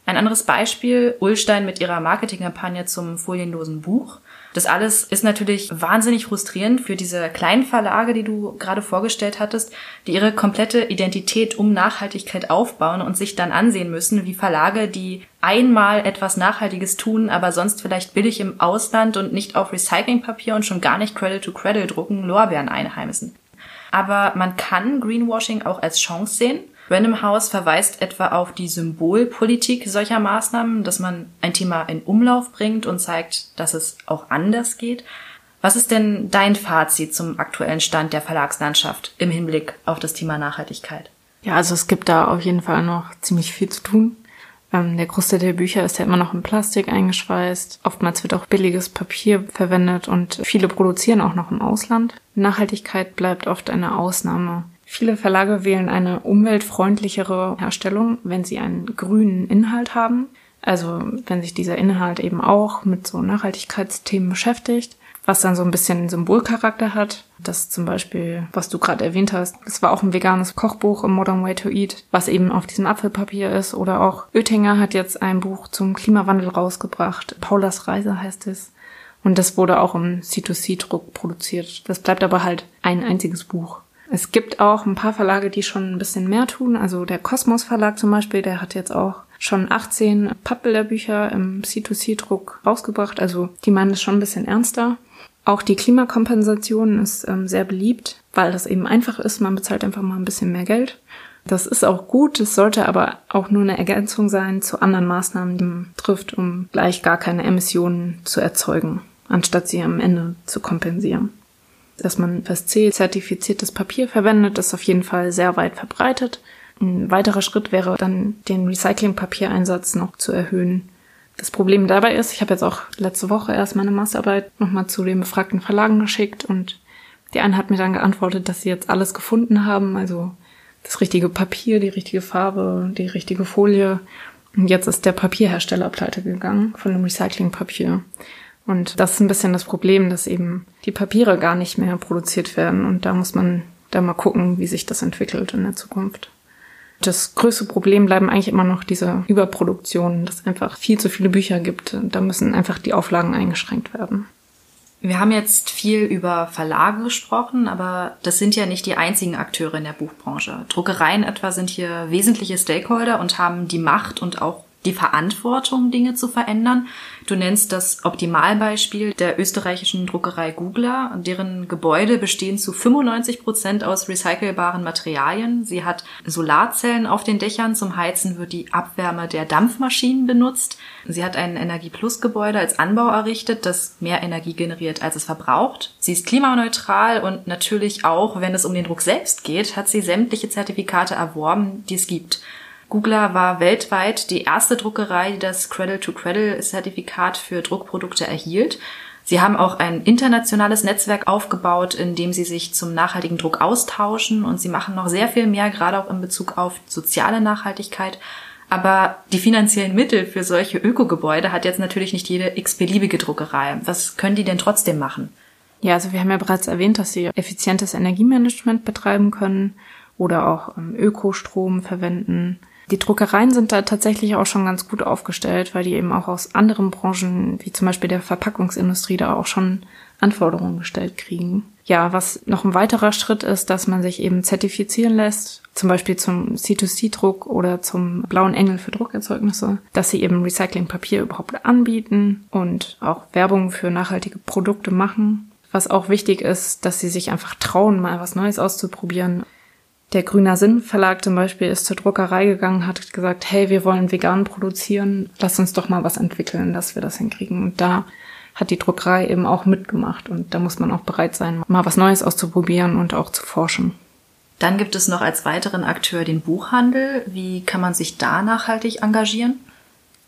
Ein anderes Beispiel, Ullstein mit ihrer Marketingkampagne zum folienlosen Buch. Das alles ist natürlich wahnsinnig frustrierend für diese kleinen Verlage, die du gerade vorgestellt hattest, die ihre komplette Identität um Nachhaltigkeit aufbauen und sich dann ansehen müssen, wie Verlage, die einmal etwas Nachhaltiges tun, aber sonst vielleicht billig im Ausland und nicht auf Recyclingpapier und schon gar nicht Credit to Credit drucken, Lorbeeren einheimsen. Aber man kann Greenwashing auch als Chance sehen Random House verweist etwa auf die Symbolpolitik solcher Maßnahmen, dass man ein Thema in Umlauf bringt und zeigt, dass es auch anders geht. Was ist denn dein Fazit zum aktuellen Stand der Verlagslandschaft im Hinblick auf das Thema Nachhaltigkeit? Ja, also es gibt da auf jeden Fall noch ziemlich viel zu tun. Ähm, der Großteil der Bücher ist ja immer noch in Plastik eingeschweißt. Oftmals wird auch billiges Papier verwendet und viele produzieren auch noch im Ausland. Nachhaltigkeit bleibt oft eine Ausnahme. Viele Verlage wählen eine umweltfreundlichere Herstellung, wenn sie einen grünen Inhalt haben. Also wenn sich dieser Inhalt eben auch mit so Nachhaltigkeitsthemen beschäftigt, was dann so ein bisschen Symbolcharakter hat. Das zum Beispiel, was du gerade erwähnt hast, es war auch ein veganes Kochbuch im Modern Way to Eat, was eben auf diesem Apfelpapier ist. Oder auch Oettinger hat jetzt ein Buch zum Klimawandel rausgebracht. Paulas Reise heißt es. Und das wurde auch im C2C-Druck produziert. Das bleibt aber halt ein einziges Buch. Es gibt auch ein paar Verlage, die schon ein bisschen mehr tun. Also der Kosmos Verlag zum Beispiel, der hat jetzt auch schon 18 Pappbilderbücher im C2C-Druck rausgebracht. Also die meinen es schon ein bisschen ernster. Auch die Klimakompensation ist ähm, sehr beliebt, weil das eben einfach ist. Man bezahlt einfach mal ein bisschen mehr Geld. Das ist auch gut. Es sollte aber auch nur eine Ergänzung sein zu anderen Maßnahmen, die man trifft, um gleich gar keine Emissionen zu erzeugen, anstatt sie am Ende zu kompensieren dass man C zertifiziertes Papier verwendet, ist auf jeden Fall sehr weit verbreitet. Ein weiterer Schritt wäre dann, den Recyclingpapiereinsatz noch zu erhöhen. Das Problem dabei ist, ich habe jetzt auch letzte Woche erst meine Masterarbeit nochmal zu den befragten Verlagen geschickt und die eine hat mir dann geantwortet, dass sie jetzt alles gefunden haben, also das richtige Papier, die richtige Farbe, die richtige Folie. Und jetzt ist der Papierhersteller pleite gegangen von dem Recyclingpapier. Und das ist ein bisschen das Problem, dass eben die Papiere gar nicht mehr produziert werden. Und da muss man da mal gucken, wie sich das entwickelt in der Zukunft. Das größte Problem bleiben eigentlich immer noch diese Überproduktion, dass es einfach viel zu viele Bücher gibt. Da müssen einfach die Auflagen eingeschränkt werden. Wir haben jetzt viel über Verlage gesprochen, aber das sind ja nicht die einzigen Akteure in der Buchbranche. Druckereien etwa sind hier wesentliche Stakeholder und haben die Macht und auch die Verantwortung, Dinge zu verändern. Du nennst das Optimalbeispiel der österreichischen Druckerei Googler. Deren Gebäude bestehen zu 95 Prozent aus recycelbaren Materialien. Sie hat Solarzellen auf den Dächern. Zum Heizen wird die Abwärme der Dampfmaschinen benutzt. Sie hat ein Energieplus-Gebäude als Anbau errichtet, das mehr Energie generiert, als es verbraucht. Sie ist klimaneutral und natürlich auch, wenn es um den Druck selbst geht, hat sie sämtliche Zertifikate erworben, die es gibt. Googler war weltweit die erste Druckerei, die das Cradle-to-Cradle-Zertifikat für Druckprodukte erhielt. Sie haben auch ein internationales Netzwerk aufgebaut, in dem sie sich zum nachhaltigen Druck austauschen und sie machen noch sehr viel mehr, gerade auch in Bezug auf soziale Nachhaltigkeit. Aber die finanziellen Mittel für solche Ökogebäude hat jetzt natürlich nicht jede x-beliebige Druckerei. Was können die denn trotzdem machen? Ja, also wir haben ja bereits erwähnt, dass sie effizientes Energiemanagement betreiben können oder auch ähm, Ökostrom verwenden die Druckereien sind da tatsächlich auch schon ganz gut aufgestellt, weil die eben auch aus anderen Branchen, wie zum Beispiel der Verpackungsindustrie, da auch schon Anforderungen gestellt kriegen. Ja, was noch ein weiterer Schritt ist, dass man sich eben zertifizieren lässt, zum Beispiel zum C2C-Druck oder zum blauen Engel für Druckerzeugnisse, dass sie eben Recyclingpapier überhaupt anbieten und auch Werbung für nachhaltige Produkte machen. Was auch wichtig ist, dass sie sich einfach trauen, mal was Neues auszuprobieren der Grüner Sinn Verlag zum Beispiel ist zur Druckerei gegangen, hat gesagt, hey, wir wollen vegan produzieren, lass uns doch mal was entwickeln, dass wir das hinkriegen. Und da hat die Druckerei eben auch mitgemacht und da muss man auch bereit sein, mal was Neues auszuprobieren und auch zu forschen. Dann gibt es noch als weiteren Akteur den Buchhandel. Wie kann man sich da nachhaltig engagieren?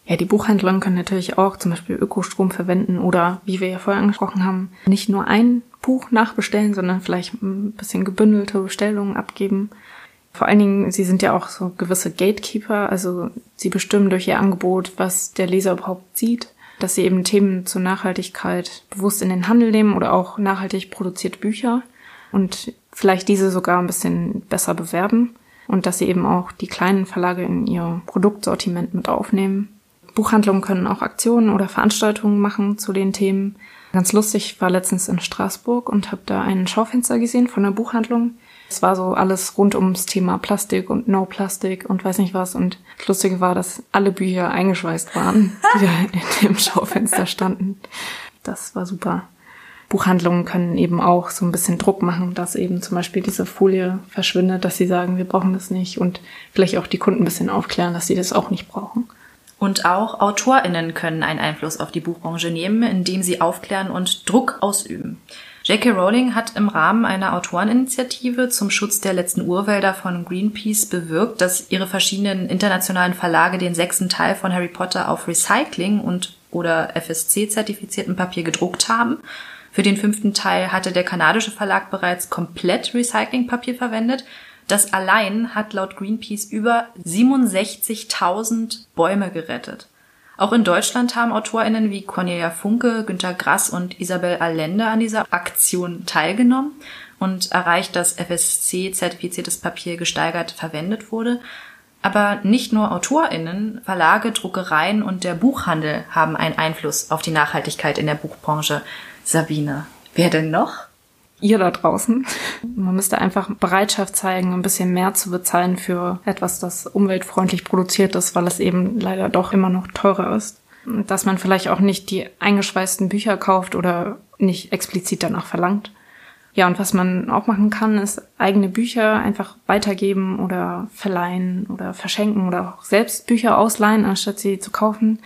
Ja, die Buchhändler können natürlich auch zum Beispiel Ökostrom verwenden oder, wie wir ja vorher angesprochen haben, nicht nur ein Buch nachbestellen, sondern vielleicht ein bisschen gebündelte Bestellungen abgeben. Vor allen Dingen, sie sind ja auch so gewisse Gatekeeper, also sie bestimmen durch ihr Angebot, was der Leser überhaupt sieht, dass sie eben Themen zur Nachhaltigkeit bewusst in den Handel nehmen oder auch nachhaltig produzierte Bücher und vielleicht diese sogar ein bisschen besser bewerben und dass sie eben auch die kleinen Verlage in ihr Produktsortiment mit aufnehmen. Buchhandlungen können auch Aktionen oder Veranstaltungen machen zu den Themen. Ganz lustig, ich war letztens in Straßburg und habe da ein Schaufenster gesehen von einer Buchhandlung. Es war so alles rund ums Thema Plastik und No Plastik und weiß nicht was. Und das Lustige war, dass alle Bücher eingeschweißt waren, die da in dem Schaufenster standen. Das war super. Buchhandlungen können eben auch so ein bisschen Druck machen, dass eben zum Beispiel diese Folie verschwindet, dass sie sagen, wir brauchen das nicht und vielleicht auch die Kunden ein bisschen aufklären, dass sie das auch nicht brauchen. Und auch AutorInnen können einen Einfluss auf die Buchbranche nehmen, indem sie aufklären und Druck ausüben. J.K. Rowling hat im Rahmen einer Autoreninitiative zum Schutz der letzten Urwälder von Greenpeace bewirkt, dass ihre verschiedenen internationalen Verlage den sechsten Teil von Harry Potter auf Recycling und oder FSC-zertifiziertem Papier gedruckt haben. Für den fünften Teil hatte der kanadische Verlag bereits komplett Recyclingpapier verwendet. Das allein hat laut Greenpeace über 67.000 Bäume gerettet. Auch in Deutschland haben AutorInnen wie Cornelia Funke, Günter Grass und Isabel Allende an dieser Aktion teilgenommen und erreicht, dass FSC-zertifiziertes Papier gesteigert verwendet wurde. Aber nicht nur AutorInnen, Verlage, Druckereien und der Buchhandel haben einen Einfluss auf die Nachhaltigkeit in der Buchbranche. Sabine, wer denn noch? Ihr da draußen. Man müsste einfach Bereitschaft zeigen, ein bisschen mehr zu bezahlen für etwas, das umweltfreundlich produziert ist, weil es eben leider doch immer noch teurer ist. Dass man vielleicht auch nicht die eingeschweißten Bücher kauft oder nicht explizit danach verlangt. Ja, und was man auch machen kann, ist eigene Bücher einfach weitergeben oder verleihen oder verschenken oder auch selbst Bücher ausleihen, anstatt sie zu kaufen.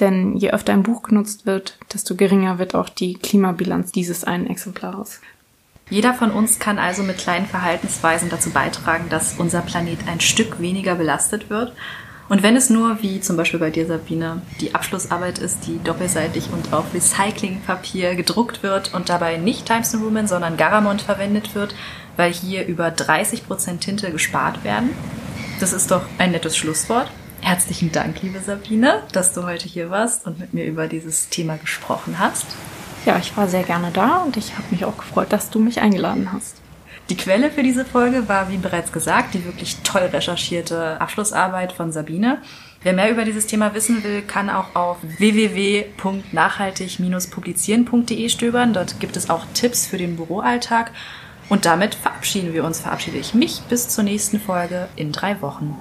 Denn je öfter ein Buch genutzt wird, desto geringer wird auch die Klimabilanz dieses einen Exemplars. Jeder von uns kann also mit kleinen Verhaltensweisen dazu beitragen, dass unser Planet ein Stück weniger belastet wird. Und wenn es nur, wie zum Beispiel bei dir, Sabine, die Abschlussarbeit ist, die doppelseitig und auf Recyclingpapier gedruckt wird und dabei nicht Times New Roman, sondern Garamond verwendet wird, weil hier über 30 Prozent Tinte gespart werden. Das ist doch ein nettes Schlusswort. Herzlichen Dank, liebe Sabine, dass du heute hier warst und mit mir über dieses Thema gesprochen hast. Ja, ich war sehr gerne da und ich habe mich auch gefreut, dass du mich eingeladen hast. Die Quelle für diese Folge war, wie bereits gesagt, die wirklich toll recherchierte Abschlussarbeit von Sabine. Wer mehr über dieses Thema wissen will, kann auch auf www.nachhaltig-publizieren.de stöbern. Dort gibt es auch Tipps für den Büroalltag. Und damit verabschieden wir uns, verabschiede ich mich bis zur nächsten Folge in drei Wochen.